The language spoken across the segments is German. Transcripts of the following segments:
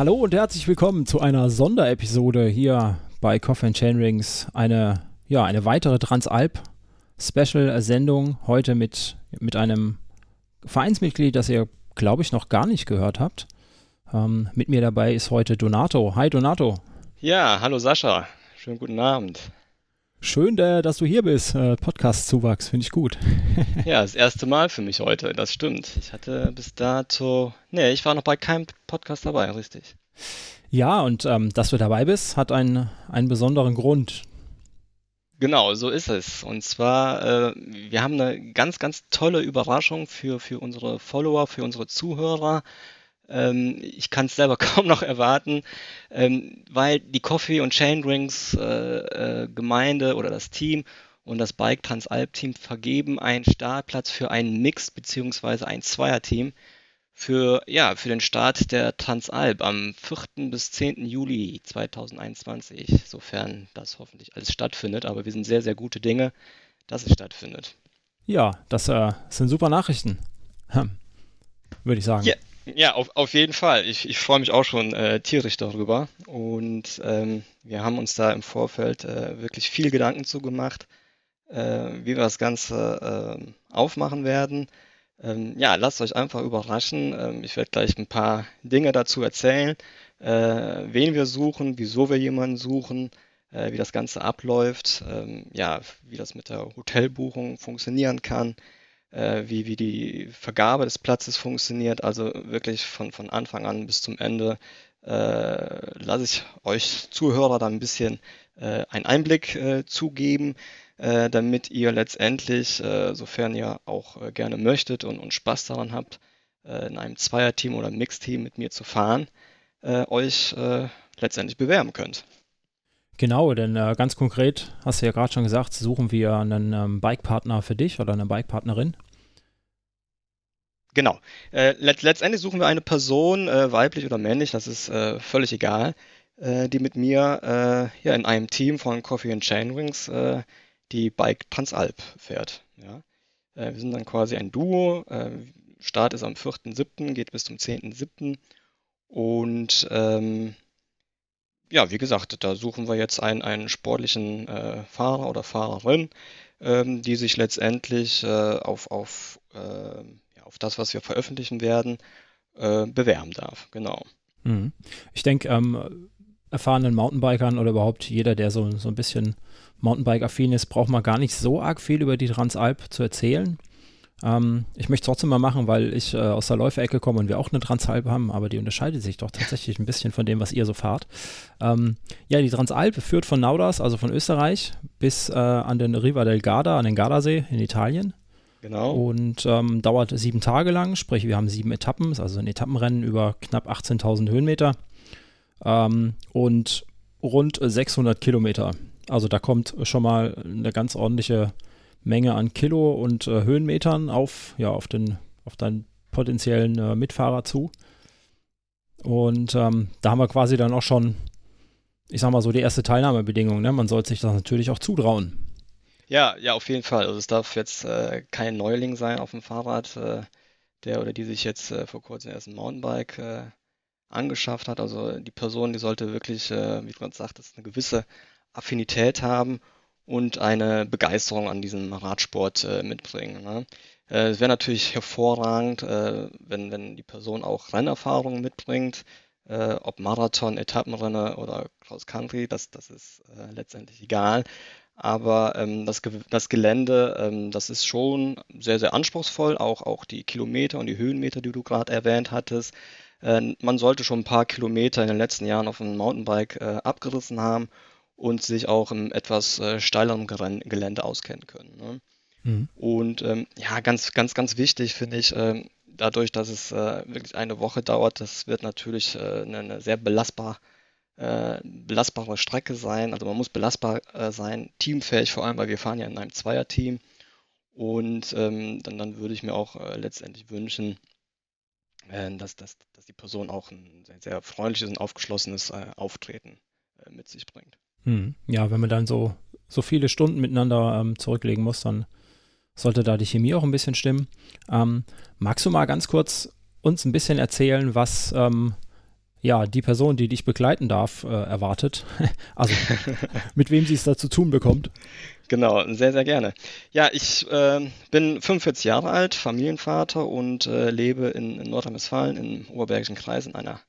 Hallo und herzlich willkommen zu einer Sonderepisode hier bei Coffee and Chainrings. Eine, ja, eine weitere Transalp-Special-Sendung heute mit, mit einem Vereinsmitglied, das ihr, glaube ich, noch gar nicht gehört habt. Ähm, mit mir dabei ist heute Donato. Hi Donato. Ja, hallo Sascha. Schönen guten Abend. Schön, dass du hier bist. Äh, Podcast-Zuwachs, finde ich gut. ja, das erste Mal für mich heute, das stimmt. Ich hatte bis dato, nee, ich war noch bei keinem Podcast dabei, richtig. Ja, und ähm, dass du dabei bist, hat einen, einen besonderen Grund. Genau, so ist es. Und zwar, äh, wir haben eine ganz, ganz tolle Überraschung für, für unsere Follower, für unsere Zuhörer. Ähm, ich kann es selber kaum noch erwarten, ähm, weil die Coffee und Chain Rings äh, äh, Gemeinde oder das Team und das Bike Transalp Team vergeben einen Startplatz für ein Mix bzw. ein Zweierteam für, ja, für den Start der Transalp am 4. bis 10. Juli 2021, sofern das hoffentlich alles stattfindet. Aber wir sind sehr, sehr gute Dinge, dass es stattfindet. Ja, das äh, sind super Nachrichten, hm. würde ich sagen. Ja, ja, auf, auf jeden Fall. Ich, ich freue mich auch schon äh, tierisch darüber. Und ähm, wir haben uns da im Vorfeld äh, wirklich viel Gedanken zugemacht, äh, wie wir das Ganze ähm, aufmachen werden. Ähm, ja, lasst euch einfach überraschen. Ähm, ich werde gleich ein paar Dinge dazu erzählen, äh, wen wir suchen, wieso wir jemanden suchen, äh, wie das Ganze abläuft, ähm, ja, wie das mit der Hotelbuchung funktionieren kann äh, wie, wie die Vergabe des Platzes funktioniert. Also wirklich von, von Anfang an bis zum Ende äh, lasse ich euch Zuhörer da ein bisschen äh, einen Einblick äh, zugeben, äh, damit ihr letztendlich, äh, sofern ihr auch äh, gerne möchtet und, und Spaß daran habt, äh, in einem Zweierteam oder Mixteam mit mir zu fahren, äh, euch äh, letztendlich bewerben könnt. Genau, denn äh, ganz konkret, hast du ja gerade schon gesagt, suchen wir einen ähm, Bikepartner für dich oder eine Bikepartnerin. Genau. Äh, let letztendlich suchen wir eine Person, äh, weiblich oder männlich, das ist äh, völlig egal, äh, die mit mir äh, ja, in einem Team von Coffee and Chainrings die Bike Transalp fährt. Ja? wir sind dann quasi ein Duo. Start ist am 4.7., geht bis zum 10.7. Und ähm, ja, wie gesagt, da suchen wir jetzt einen, einen sportlichen äh, Fahrer oder Fahrerin, ähm, die sich letztendlich äh, auf, auf, äh, ja, auf das, was wir veröffentlichen werden, äh, bewerben darf. Genau. Mhm. Ich denke, ähm, erfahrenen Mountainbikern oder überhaupt jeder, der so, so ein bisschen Mountainbike-affin ist, braucht man gar nicht so arg viel über die Transalp zu erzählen. Ähm, ich möchte es trotzdem mal machen, weil ich äh, aus der Läuferecke komme und wir auch eine Transalp haben, aber die unterscheidet sich doch tatsächlich ein bisschen von dem, was ihr so fahrt. Ähm, ja, die Transalp führt von Nauders, also von Österreich, bis äh, an den Riva del Garda, an den Gardasee in Italien. Genau. Und ähm, dauert sieben Tage lang, sprich, wir haben sieben Etappen, also ein Etappenrennen über knapp 18.000 Höhenmeter ähm, und rund 600 Kilometer. Also da kommt schon mal eine ganz ordentliche Menge an Kilo und äh, Höhenmetern auf, ja, auf, den, auf deinen potenziellen äh, Mitfahrer zu. Und ähm, da haben wir quasi dann auch schon, ich sag mal so, die erste Teilnahmebedingung. Ne? Man sollte sich das natürlich auch zutrauen. Ja, ja, auf jeden Fall. Also es darf jetzt äh, kein Neuling sein auf dem Fahrrad, äh, der oder die sich jetzt äh, vor kurzem erst ein Mountainbike äh, angeschafft hat. Also die Person, die sollte wirklich, wie du gerade sagtest, eine gewisse Affinität haben und eine Begeisterung an diesem Radsport äh, mitbringen. Ne? Äh, es wäre natürlich hervorragend, äh, wenn, wenn die Person auch Rennerfahrung mitbringt, äh, ob Marathon, Etappenrenner oder Cross Country, das, das ist letztendlich egal. Aber ähm, das, das Gelände, ähm, das ist schon sehr, sehr anspruchsvoll, auch, auch die Kilometer und die Höhenmeter, die du gerade erwähnt hattest. Man sollte schon ein paar Kilometer in den letzten Jahren auf einem Mountainbike abgerissen haben und sich auch im etwas äh, steileren Gelände auskennen können. Ne? Mhm. Und ähm, ja, ganz, ganz, ganz wichtig finde ich, ähm, dadurch, dass es äh, wirklich eine Woche dauert, das wird natürlich äh, eine, eine, sehr belastbar, äh, belastbare Strecke sein. Also man muss belastbar äh, sein, teamfähig vor allem, weil wir fahren ja in einem Zweierteam. Und ähm, dann, dann würde ich mir auch äh, letztendlich wünschen, dass, dass, dass die Person auch ein sehr, sehr freundliches und aufgeschlossenes Auftreten mit sich bringt. Hm. Ja, wenn man dann so, so viele Stunden miteinander ähm, zurücklegen muss, dann sollte da die Chemie auch ein bisschen stimmen. Ähm, magst du mal ganz kurz uns ein bisschen erzählen, was, ähm, ja, die Person, die dich begleiten darf, äh, erwartet. also mit wem sie es da zu tun bekommt. Genau, sehr, sehr gerne. Ja, ich äh, bin 45 Jahre alt, Familienvater und äh, lebe in, in Nordrhein-Westfalen im Oberbergischen Kreis in einer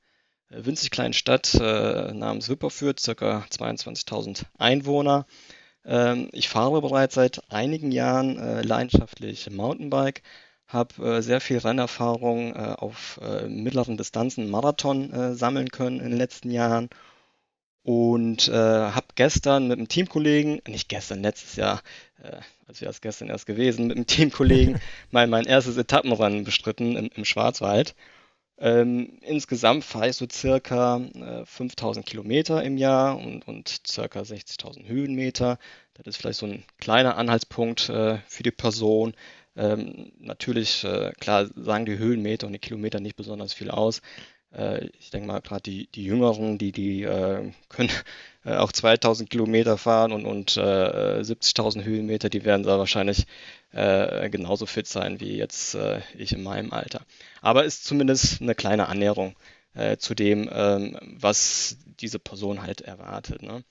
winzig kleinen Stadt äh, namens Wipperfürth, circa 22.000 Einwohner. Ähm, ich fahre bereits seit einigen Jahren äh, leidenschaftlich Mountainbike, habe äh, sehr viel Rennerfahrung auf mittleren Distanzen, Marathon sammeln können in den letzten Jahren und äh, habe gestern mit einem Teamkollegen, nicht gestern, letztes Jahr, äh, also wäre es gestern erst gewesen, mit einem Teamkollegen mein, mein erstes Etappenrennen bestritten im, im Schwarzwald. Ähm, insgesamt fahre ich so circa äh, 5000 Kilometer im Jahr und, und circa 60.000 Höhenmeter. Das ist vielleicht so ein kleiner Anhaltspunkt äh, für die Person. Ähm, natürlich, äh, klar, sagen die Höhenmeter und die Kilometer nicht besonders viel aus. Äh, ich denke mal, gerade die, die Jüngeren, die, die äh, können äh, auch 2000 Kilometer fahren und, und 70.000 Höhenmeter, die werden da wahrscheinlich genauso fit sein wie jetzt ich in meinem Alter. Aber ist zumindest eine kleine Annäherung zu dem, ähm, was diese Person halt erwartet. Ne?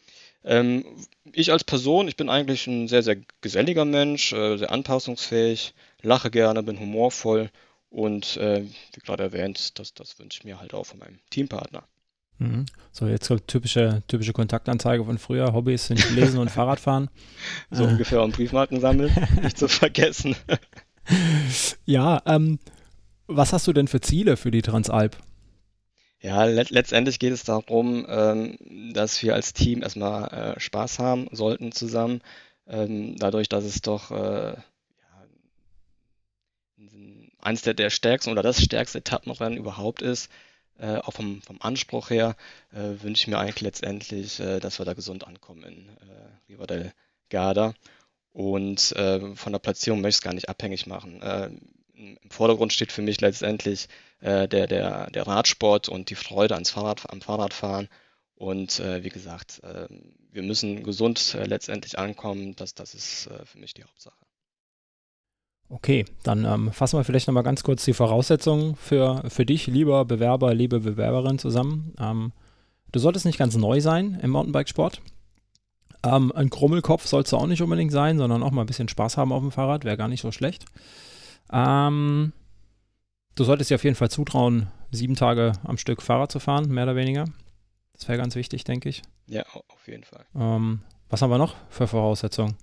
Ähm, ich als Person, ich bin eigentlich ein sehr, sehr geselliger Mensch, sehr anpassungsfähig, lache gerne, bin humorvoll und äh, wie gerade erwähnt, das, das wünsche ich mir halt auch von meinem Teampartner. Mhm. So, jetzt kommt typische, typische Kontaktanzeige von früher. Hobbys sind Lesen und Fahrradfahren. So äh. ungefähr und Briefmarken sammeln, nicht zu vergessen. ja, ähm, was hast du denn für Ziele für die Transalp? Ja, let letztendlich geht es darum, ähm, dass wir als Team erstmal äh, Spaß haben sollten zusammen. Ähm, dadurch, dass es doch äh, eines der, der stärksten oder das stärkste Etappenrennen überhaupt ist, äh, auch vom, vom Anspruch her, äh, wünsche ich mir eigentlich letztendlich, äh, dass wir da gesund ankommen in äh, Riva del Garda. Und äh, von der Platzierung möchte ich es gar nicht abhängig machen. Äh, Im Vordergrund steht für mich letztendlich äh, der, der, der Radsport und die Freude ans Fahrrad, am Fahrradfahren. Und äh, wie gesagt, äh, wir müssen gesund äh, letztendlich ankommen. Das, das ist äh, für mich die Hauptsache. Okay, dann ähm, fassen wir vielleicht nochmal ganz kurz die Voraussetzungen für, für dich, lieber Bewerber, liebe Bewerberin zusammen. Ähm, du solltest nicht ganz neu sein im Mountainbikesport. Ähm, ein Krummelkopf sollst du auch nicht unbedingt sein, sondern auch mal ein bisschen Spaß haben auf dem Fahrrad, wäre gar nicht so schlecht. Ähm, du solltest dir auf jeden Fall zutrauen, sieben Tage am Stück Fahrrad zu fahren, mehr oder weniger. Das wäre ganz wichtig, denke ich. Ja, auf jeden Fall. Ähm, was haben wir noch für Voraussetzungen?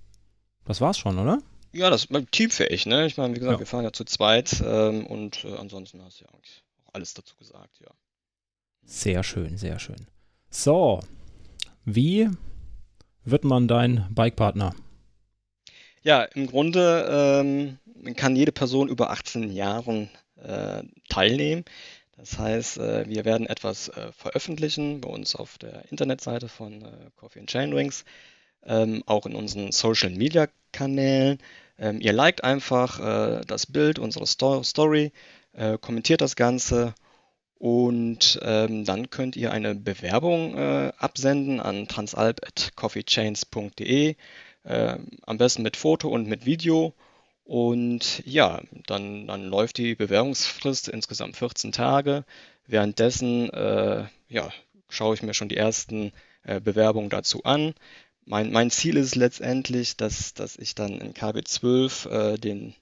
Das war's schon, oder? Ja, das ist teamfähig, ne? Ich meine, wie gesagt, ja. wir fahren ja zu zweit ähm, und äh, ansonsten hast du ja eigentlich auch alles dazu gesagt, ja. Sehr schön, sehr schön. So, wie wird man dein Bikepartner? Ja, im Grunde ähm, kann jede Person über 18 Jahren äh, teilnehmen. Das heißt, äh, wir werden etwas äh, veröffentlichen bei uns auf der Internetseite von äh, Coffee and Chain Rings ähm, auch in unseren Social Media Kanälen. Ähm, ihr liked einfach äh, das Bild, unsere Sto Story, äh, kommentiert das Ganze und ähm, dann könnt ihr eine Bewerbung äh, absenden an transalp.coffeechains.de. Äh, am besten mit Foto und mit Video. Und ja, dann, dann läuft die Bewerbungsfrist insgesamt 14 Tage. Währenddessen äh, ja, schaue ich mir schon die ersten äh, Bewerbungen dazu an mein, mein Ziel ist letztendlich, dass, dass ich dann in KB12 äh, den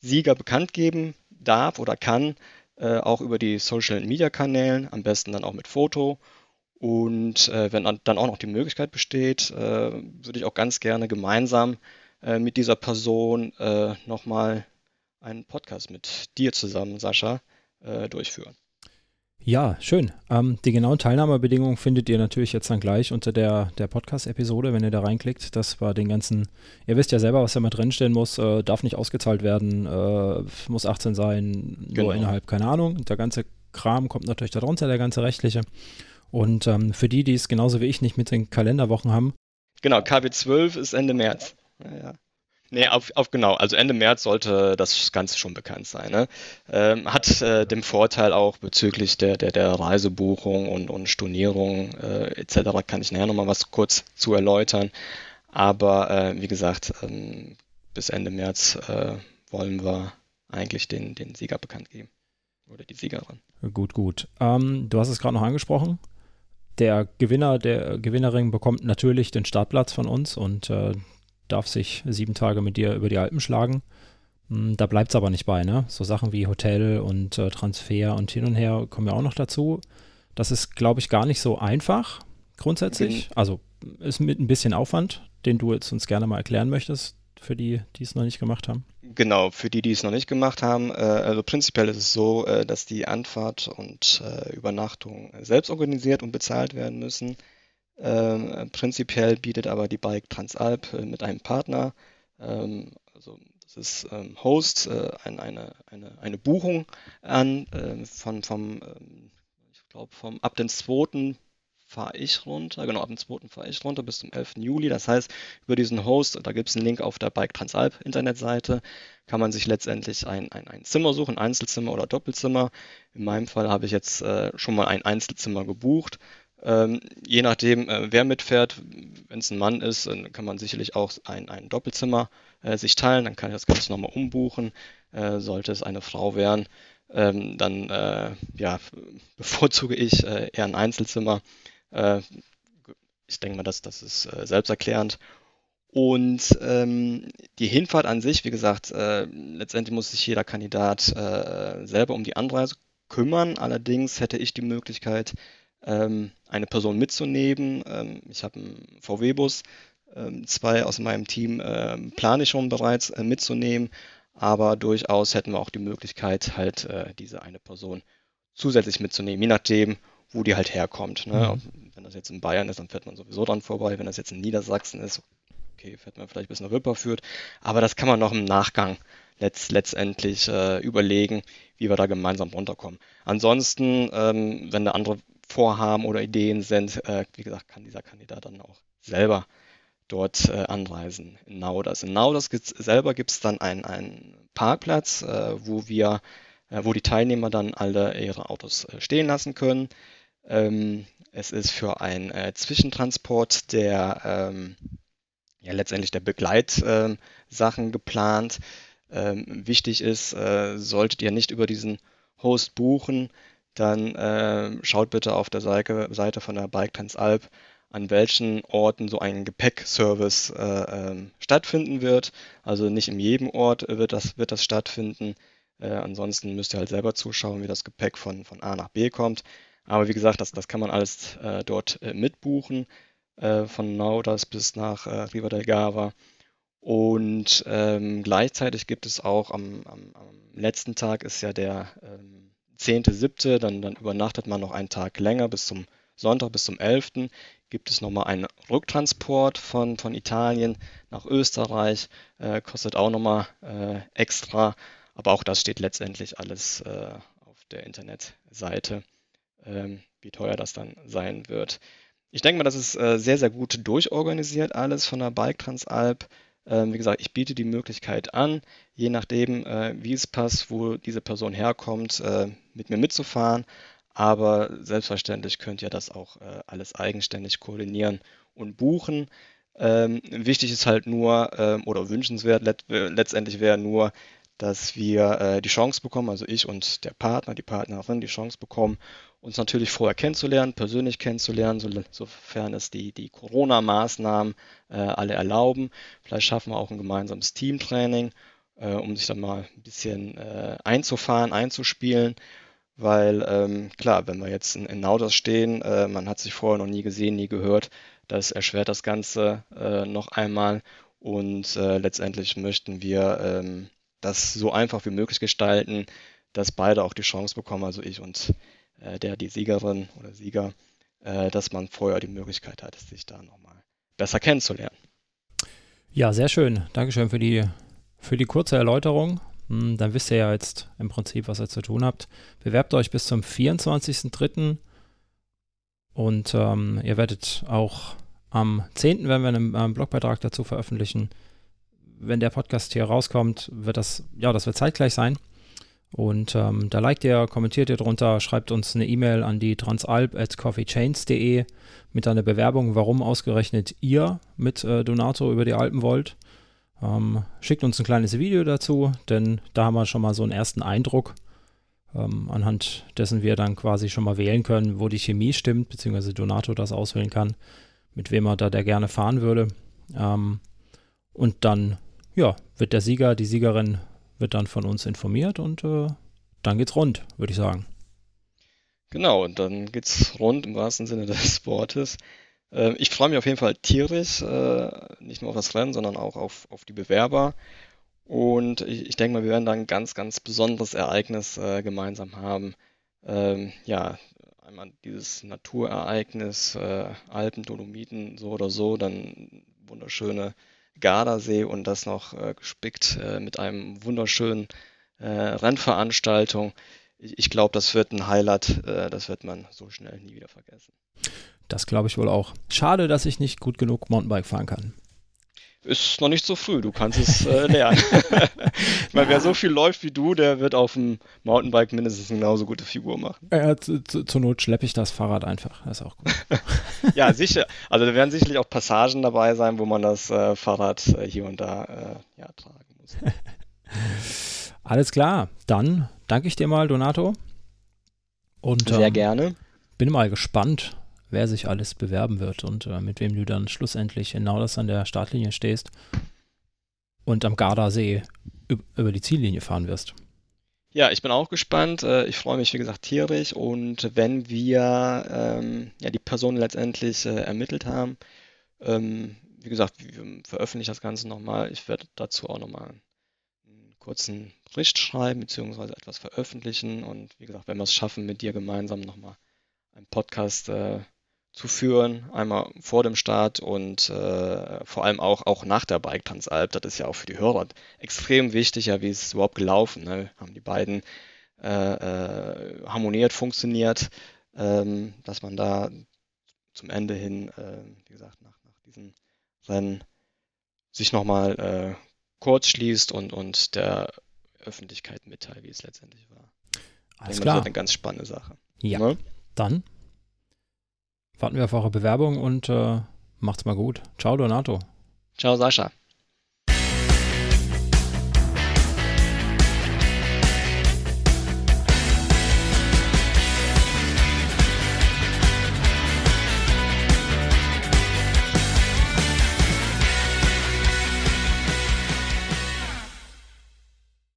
Sieger bekannt geben darf oder kann, äh, auch über die Social Media Kanälen, am besten dann auch mit Foto. Und äh, wenn dann auch noch die Möglichkeit besteht, äh, würde ich auch ganz gerne gemeinsam äh, mit dieser Person äh, nochmal einen Podcast mit dir zusammen, Sascha, äh, durchführen. Ja, schön. Ähm, die genauen Teilnahmebedingungen findet ihr natürlich jetzt dann gleich unter der, der Podcast-Episode, wenn ihr da reinklickt. Das war den ganzen, ihr wisst ja selber, was da mal drinstehen muss, äh, darf nicht ausgezahlt werden, äh, muss 18 sein, genau. nur innerhalb, keine Ahnung. Der ganze Kram kommt natürlich darunter, der ganze rechtliche. Und ähm, für die, die es genauso wie ich nicht mit den Kalenderwochen haben. Genau, KW12 ist Ende März. Ja, ja. Nee, auf, auf genau. Also Ende März sollte das Ganze schon bekannt sein. Ne? Ähm, hat äh, den Vorteil auch bezüglich der, der, der Reisebuchung und, und Stornierung äh, etc. kann ich nachher nochmal was kurz zu erläutern. Aber äh, wie gesagt, ähm, bis Ende März äh, wollen wir eigentlich den, den Sieger bekannt geben. Oder die Siegerin. Gut, gut. Ähm, du hast es gerade noch angesprochen. Der Gewinner, der Gewinnerin bekommt natürlich den Startplatz von uns und äh, darf sich sieben Tage mit dir über die Alpen schlagen. Hm, da bleibt es aber nicht bei, ne? So Sachen wie Hotel und äh, Transfer und hin und her kommen ja auch noch dazu. Das ist, glaube ich, gar nicht so einfach grundsätzlich. Mhm. Also ist mit ein bisschen Aufwand, den du jetzt uns gerne mal erklären möchtest, für die, die es noch nicht gemacht haben. Genau, für die, die es noch nicht gemacht haben. Äh, also prinzipiell ist es so, äh, dass die Anfahrt und äh, Übernachtung selbst organisiert und bezahlt werden müssen. Ähm, prinzipiell bietet aber die Bike Transalp mit einem Partner, ähm, also das ist ähm, Host, ein, eine, eine, eine Buchung an von, vom, ich glaube, ab dem 2 fahre ich runter, genau, ab dem 2. fahre ich runter bis zum 11. Juli. Das heißt, über diesen Host, da gibt es einen Link auf der Bike Transalp Internetseite, kann man sich letztendlich ein, ein, ein Zimmer suchen, Einzelzimmer oder Doppelzimmer. In meinem Fall habe ich jetzt äh, schon mal ein Einzelzimmer gebucht. Ähm, je nachdem, äh, wer mitfährt, wenn es ein Mann ist, dann kann man sicherlich auch ein, ein Doppelzimmer äh, sich teilen, dann kann ich das Ganze nochmal umbuchen. Äh, sollte es eine Frau werden, ähm, dann äh, ja, bevorzuge ich äh, eher ein Einzelzimmer. Äh, ich denke mal, das, das ist selbsterklärend. Und ähm, die Hinfahrt an sich, wie gesagt, letztendlich muss sich jeder Kandidat selber um die Anreise kümmern. Allerdings hätte ich die Möglichkeit, eine Person mitzunehmen. Ähm, ich habe einen VW-Bus, ähm, zwei aus meinem Team ähm, plane ich schon bereits äh, mitzunehmen, aber durchaus hätten wir auch die Möglichkeit, halt äh, diese eine Person zusätzlich mitzunehmen, je nachdem, wo die halt herkommt. Ne? Mhm. Wenn das jetzt in Bayern ist, dann fährt man sowieso dran vorbei. Wenn das jetzt in Niedersachsen ist, okay, fährt man vielleicht bis nach Wipperfürth. Aber das kann man noch im Nachgang letzt, letztendlich äh, überlegen, wie wir da gemeinsam runterkommen. Ansonsten, ähm, wenn da andere Vorhaben oder Ideen sind, äh, wie gesagt, kann dieser Kandidat dann auch selber dort äh, anreisen in Nauders. In Nauders gibt's, selber gibt es dann einen, Parkplatz, äh, wo wir, äh, wo die Teilnehmer dann alle ihre Autos äh, stehen lassen können. Ähm, es ist für einen äh, Zwischentransport der ähm, ja letztendlich der Begleitsachen ähm, geplant. Ähm, wichtig ist, äh, solltet ihr nicht über diesen Host buchen, dann äh, schaut bitte auf der Seite, von der Bike Transalp, an welchen Orten so ein Gepäckservice äh, ähm, stattfinden wird. Also nicht in jedem Ort wird das, wird das stattfinden. Äh, ansonsten müsst ihr halt selber zuschauen, wie das Gepäck von, von A nach B kommt. Aber wie gesagt, das, das kann man alles äh, dort äh, mitbuchen, äh, von Naudas bis nach Riva del Gava. Und ähm, gleichzeitig gibt es auch am, am, am, letzten Tag ist ja der ähm, 10.7., dann, dann übernachtet man noch einen Tag länger bis zum Sonntag, bis zum 11. gibt es nochmal einen Rücktransport von, von Italien nach Österreich, äh, kostet auch nochmal äh, extra, aber auch das steht letztendlich alles äh, auf der Internetseite ähm, wie teuer das dann sein wird. Ich denke mal, das ist äh, sehr, sehr gut durchorganisiert alles von der Bike Transalp. Ähm, wie gesagt, ich biete die Möglichkeit an, je nachdem, äh, wie es passt, wo diese Person herkommt, äh, mit mir mitzufahren. Aber selbstverständlich könnt ihr das auch äh, alles eigenständig koordinieren und buchen. Ähm, wichtig ist halt nur, ähm, oder wünschenswert let letztendlich wäre nur, dass wir die Chance bekommen, also ich und der Partner, die Partnerin die Chance bekommen, uns natürlich vorher kennenzulernen, persönlich kennenzulernen, so, sofern es die, die Corona-Maßnahmen äh, alle erlauben. Vielleicht schaffen wir auch ein gemeinsames Teamtraining, äh, um sich dann mal ein bisschen äh, einzufahren, einzuspielen. Weil ähm, klar, wenn wir jetzt in, in Nauders stehen, äh, man hat sich vorher noch nie gesehen, nie gehört, das erschwert das Ganze äh, noch einmal. Und äh, letztendlich möchten wir ähm, das so einfach wie möglich gestalten, dass beide auch die Chance bekommen, also ich und der die Siegerin oder Sieger, äh, dass man vorher die Möglichkeit hat, sich da nochmal besser kennenzulernen. Ja, sehr schön. Dankeschön für die, für die kurze Erläuterung. Hm, dann wisst ihr ja jetzt im Prinzip, was ihr zu tun habt. Bewerbt euch bis zum 24.03. Und ähm, ihr werdet auch am 10. werden wir einen, einen Blogbeitrag dazu veröffentlichen. Wenn der Podcast hier rauskommt, wird das, ja, das wird zeitgleich sein. Und ähm, da liked ihr, kommentiert ihr drunter, schreibt uns eine E-Mail an die transalp at coffeechains.de mit einer Bewerbung, warum ausgerechnet ihr mit äh, Donato über die Alpen wollt. Ähm, schickt uns ein kleines Video dazu, denn da haben wir schon mal so einen ersten Eindruck. ähm, anhand dessen wir dann quasi schon mal wählen können, wo die Chemie stimmt, beziehungsweise Donato das auswählen kann, mit wem er da der gerne fahren würde. Ähm, und dann, ja, wird der Sieger, die Siegerin wird dann von uns informiert und äh, dann geht's rund, würde ich sagen. Genau, und dann geht's rund im wahrsten Sinne des Wortes. Äh, ich freue mich auf jeden Fall tierisch, äh, nicht nur auf das Rennen, sondern auch auf, auf die Bewerber. Und ich, ich denke mal, wir werden da ein ganz, ganz besonderes Ereignis äh, gemeinsam haben. Ähm, ja, einmal dieses Naturereignis, äh, Alpen, Dolomiten, so oder so, dann wunderschöne Gardasee und das noch äh, gespickt äh, mit einem wunderschönen äh, Rennveranstaltung. Ich, ich glaube, das wird ein Highlight, äh, das wird man so schnell nie wieder vergessen. Das glaube ich wohl auch. Schade, dass ich nicht gut genug Mountainbike fahren kann ist noch nicht so früh, du kannst es äh, lernen. ich meine, ja. wer so viel läuft wie du, der wird auf dem Mountainbike mindestens genauso gute Figur machen. Ja, zu, zu, zur Not schleppe ich das Fahrrad einfach, das ist auch gut. ja, sicher. Also da werden sicherlich auch Passagen dabei sein, wo man das äh, Fahrrad äh, hier und da äh, ja, tragen muss. Alles klar, dann danke ich dir mal, Donato. Und, Sehr ähm, gerne. Bin mal gespannt, wer sich alles bewerben wird und äh, mit wem du dann schlussendlich genau das an der Startlinie stehst und am Gardasee über die Ziellinie fahren wirst. Ja, ich bin auch gespannt. Äh, ich freue mich, wie gesagt, tierisch. Und wenn wir ähm, ja, die Person letztendlich äh, ermittelt haben, ähm, wie gesagt, wir veröffentlichen das Ganze nochmal. Ich werde dazu auch nochmal einen kurzen Bericht schreiben, beziehungsweise etwas veröffentlichen. Und wie gesagt, wenn wir es schaffen, mit dir gemeinsam nochmal einen Podcast äh, zu führen, einmal vor dem Start und äh, vor allem auch, auch nach der Bike Transalp. Das ist ja auch für die Hörer extrem wichtig, ja, wie ist es überhaupt gelaufen. Ne? Haben die beiden äh, äh, harmoniert, funktioniert, ähm, dass man da zum Ende hin, äh, wie gesagt, nach, nach diesem Rennen sich nochmal äh, kurz schließt und, und der Öffentlichkeit mitteilt, wie es letztendlich war. Alles klar. Das ist eine ganz spannende Sache. Ja. Ne? Dann warten wir auf eure Bewerbung und äh, macht's mal gut. Ciao, Donato. Ciao, Sascha.